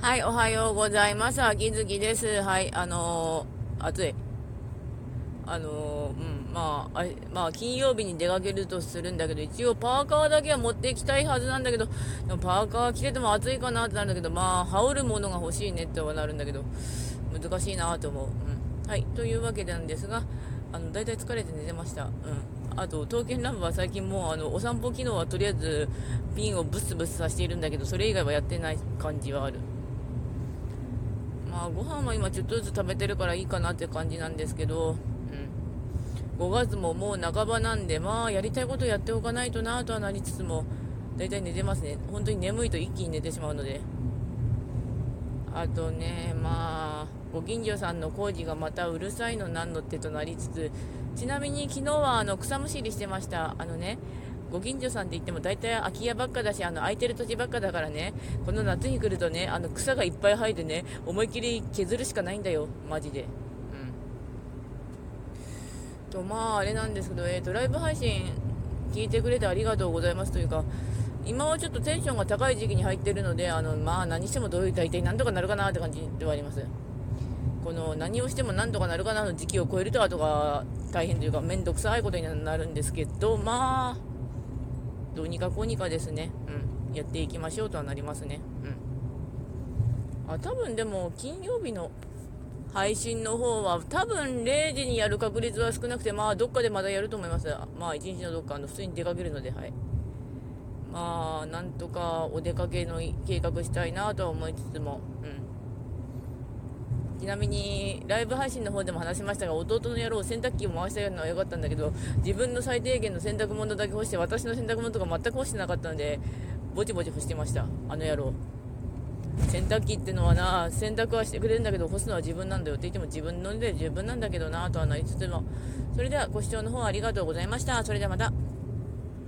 はい、おはようございます。秋月です。はい、あのー、暑い。あのー、うん、まあ、あまあ、金曜日に出かけるとするんだけど、一応パーカーだけは持っていきたいはずなんだけど、でもパーカー着てても暑いかなってなるんだけど、まあ、羽織るものが欲しいねってはなるんだけど、難しいなと思う。うん。はい、というわけなんですが、あの、だいたい疲れて寝てました。うん。あと、刀剣乱舞は最近もう、あの、お散歩機能はとりあえず、ピンをブスブスさせているんだけど、それ以外はやってない感じはある。まあ、ご飯は今ちょっとずつ食べてるからいいかなって感じなんですけど、うん、5月ももう半ばなんで、まあ、やりたいことやっておかないとなとはなりつつも、大体寝てますね。本当に眠いと一気に寝てしまうので。あとね、まあ、ご近所さんの工事がまたうるさいのなんのってとなりつつ、ちなみに昨日はあの草むしりしてました。あのね、ご近所さんって言っても大体空き家ばっかだし、あの空いてる土地ばっかだからね、この夏に来るとね、あの草がいっぱい生えてね、思いっきり削るしかないんだよ、マジで。うん。と、まあ、あれなんですけど、えーと、ライブ配信聞いてくれてありがとうございますというか、今はちょっとテンションが高い時期に入ってるので、あの、まあ、何してもどういう大体なんとかなるかなって感じではあります。この何をしてもなんとかなるかなの時期を超えると後が大変というか面倒くさいことになるんですけど、まあ、どうにかこうにかですね、うん、やっていきましょうとはなりますね。うん。あ、多分でも、金曜日の配信の方は、多分0時にやる確率は少なくて、まあ、どっかでまだやると思います。まあ、1日のどっか、の普通に出かけるので、はい。まあ、なんとかお出かけの計画したいなとは思いつつも、うん。ちなみにライブ配信の方でも話しましたが弟の野郎洗濯機を回したのは良かったんだけど自分の最低限の洗濯物だけ干して私の洗濯物とか全く干してなかったのでぼちぼち干してました。あの野郎。洗濯機ってのはな洗濯はしてくれるんだけど干すのは自分なんだよ。って言っても自分ので十分なんだけどなとはなりつつも。それではご視聴の方ありがとうございました。それではまた。